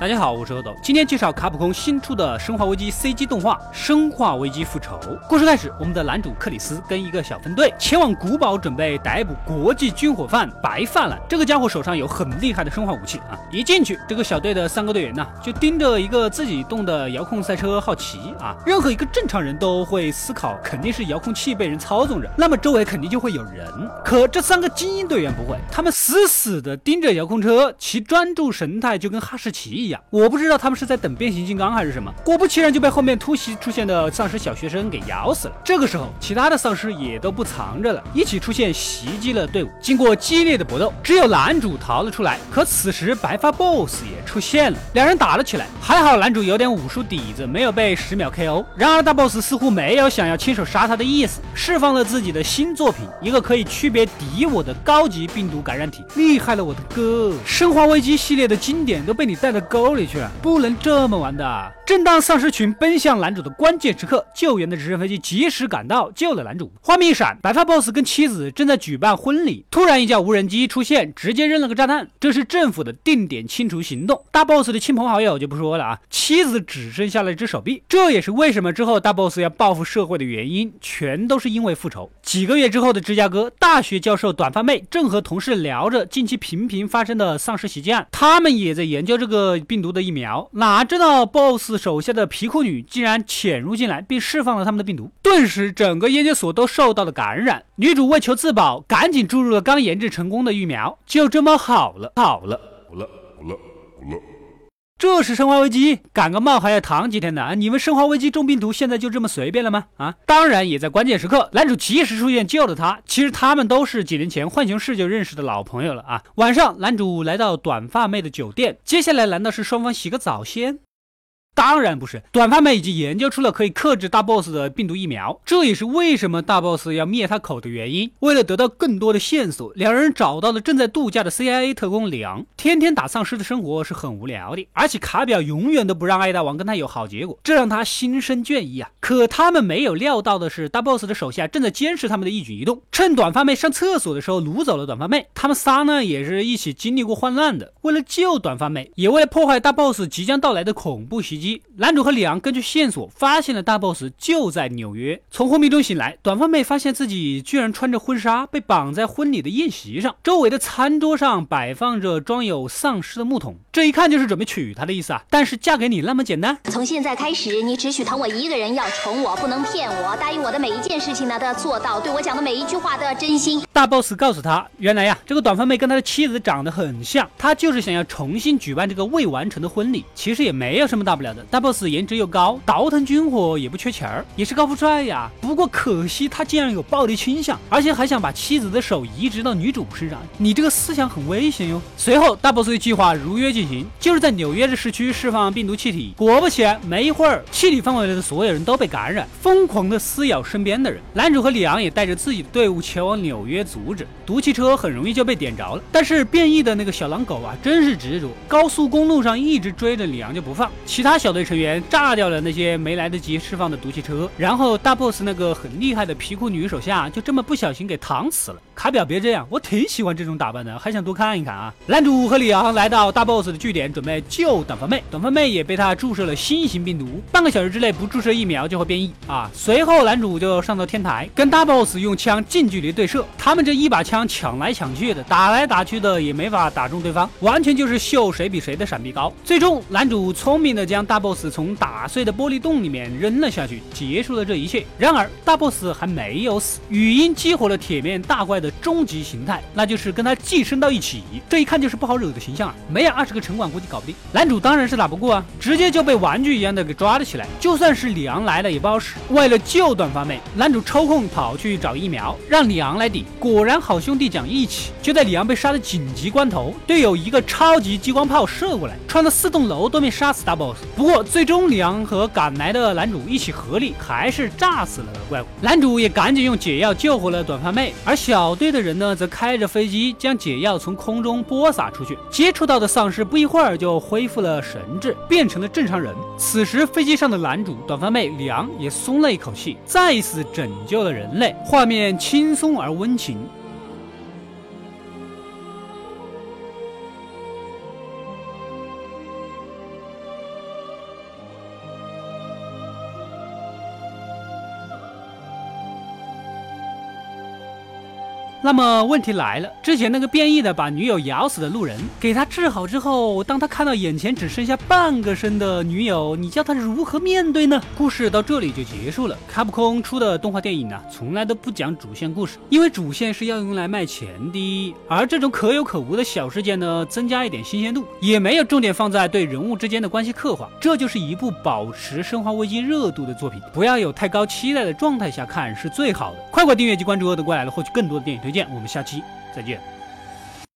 大家好，我是阿斗，今天介绍卡普空新出的《生化危机》CG 动画《生化危机复仇》。故事开始，我们的男主克里斯跟一个小分队前往古堡，准备逮捕国际军火犯白饭了。这个家伙手上有很厉害的生化武器啊！一进去，这个小队的三个队员呢，就盯着一个自己动的遥控赛车好奇啊。任何一个正常人都会思考，肯定是遥控器被人操纵着，那么周围肯定就会有人。可这三个精英队员不会，他们死死的盯着遥控车，其专注神态就跟哈士奇一。我不知道他们是在等变形金刚还是什么，果不其然就被后面突袭出现的丧尸小学生给咬死了。这个时候，其他的丧尸也都不藏着了，一起出现袭击了队伍。经过激烈的搏斗，只有男主逃了出来。可此时白发 BOSS 也出现了，两人打了起来。还好男主有点武术底子，没有被十秒 KO。然而大 BOSS 似乎没有想要亲手杀他的意思，释放了自己的新作品，一个可以区别敌我的高级病毒感染体。厉害了我的哥！生化危机系列的经典都被你带的够。沟里去，不能这么玩的。正当丧尸群奔向男主的关键时刻，救援的直升飞机及时赶到，救了男主。画面一闪，白发 boss 跟妻子正在举办婚礼，突然一架无人机出现，直接扔了个炸弹。这是政府的定点清除行动。大 boss 的亲朋好友就不说了啊，妻子只剩下了一只手臂。这也是为什么之后大 boss 要报复社会的原因，全都是因为复仇。几个月之后的芝加哥，大学教授短发妹正和同事聊着近期频频发生的丧尸袭击案，他们也在研究这个。病毒的疫苗，哪知道 BOSS 手下的皮裤女竟然潜入进来，并释放了他们的病毒，顿时整个研究所都受到了感染。女主为求自保，赶紧注入了刚研制成功的疫苗，就这么好了，好了，好了，好了，好了。这是生化危机，感个冒还要躺几天的啊！你们生化危机中病毒现在就这么随便了吗？啊！当然也在关键时刻，男主及时出现救了他。其实他们都是几年前浣熊市就认识的老朋友了啊！晚上，男主来到短发妹的酒店，接下来难道是双方洗个澡先？当然不是，短发妹已经研究出了可以克制大 boss 的病毒疫苗，这也是为什么大 boss 要灭他口的原因。为了得到更多的线索，两人找到了正在度假的 CIA 特工里昂。天天打丧尸的生活是很无聊的，而且卡表永远都不让艾大王跟他有好结果，这让他心生倦意啊。可他们没有料到的是，大 boss 的手下正在监视他们的一举一动，趁短发妹上厕所的时候掳走了短发妹。他们仨呢，也是一起经历过患难的，为了救短发妹，也为了破坏大 boss 即将到来的恐怖袭击。男主和里昂根据线索发现了大 boss 就在纽约。从昏迷中醒来，短发妹发现自己居然穿着婚纱被绑在婚礼的宴席上，周围的餐桌上摆放着装有丧尸的木桶，这一看就是准备娶她的意思啊！但是嫁给你那么简单？从现在开始，你只许疼我一个人，要宠我，不能骗我，答应我的每一件事情呢都要做到，对我讲的每一句话都要真心。大 boss 告诉他，原来呀，这个短发妹跟他的妻子长得很像，他就是想要重新举办这个未完成的婚礼。其实也没有什么大不了大 boss。颜值又高，倒腾军火也不缺钱儿，也是高富帅呀。不过可惜他竟然有暴力倾向，而且还想把妻子的手移植到女主身上。你这个思想很危险哟。随后大 boss 的计划如约进行，就是在纽约的市区释放病毒气体。果不其然，没一会儿，气体范围内的所有人都被感染，疯狂的撕咬身边的人。男主和里昂也带着自己的队伍前往纽约阻止。毒气车很容易就被点着了，但是变异的那个小狼狗啊，真是执着，高速公路上一直追着里昂就不放。其他小队成员。炸掉了那些没来得及释放的毒气车，然后大 boss 那个很厉害的皮裤女手下就这么不小心给躺死了。卡表别这样，我挺喜欢这种打扮的，还想多看一看啊。男主和里昂来到大 boss 的据点，准备救短发妹。短发妹也被他注射了新型病毒，半个小时之内不注射疫苗就会变异啊。随后男主就上到天台，跟大 boss 用枪近距离对射。他们这一把枪抢来抢去的，打来打去的也没法打中对方，完全就是秀谁比谁的闪避高。最终男主聪明的将大 boss 从打碎的玻璃洞里面扔了下去，结束了这一切。然而大 boss 还没有死，语音激活了铁面大怪的终极形态，那就是跟他寄生到一起。这一看就是不好惹的形象啊！没有二十个城管估计搞不定。男主当然是打不过啊，直接就被玩具一样的给抓了起来。就算是里昂来了也不好使。为了救短发妹，男主抽空跑去找疫苗，让里昂来顶。果然好兄弟讲义气。就在里昂被杀的紧急关头，队友一个超级激光炮射过来，穿了四栋楼都没杀死大 boss。不过最终里昂和赶来的男主一起合力，还是炸死了怪物。男主也赶紧用解药救活了短发妹，而小队的人呢，则开着飞机将解药从空中播撒出去。接触到的丧尸不一会儿就恢复了神智，变成了正常人。此时飞机上的男主、短发妹、梁也松了一口气，再一次拯救了人类。画面轻松而温情。那么问题来了，之前那个变异的把女友咬死的路人，给他治好之后，当他看到眼前只剩下半个身的女友，你叫他如何面对呢？故事到这里就结束了。卡普空出的动画电影呢，从来都不讲主线故事，因为主线是要用来卖钱的。而这种可有可无的小事件呢，增加一点新鲜度，也没有重点放在对人物之间的关系刻画。这就是一部保持生化危机热度的作品，不要有太高期待的状态下看是最好的。快快订阅及关注“恶的过来了”，获取更多的电影推再见。我们下期再见。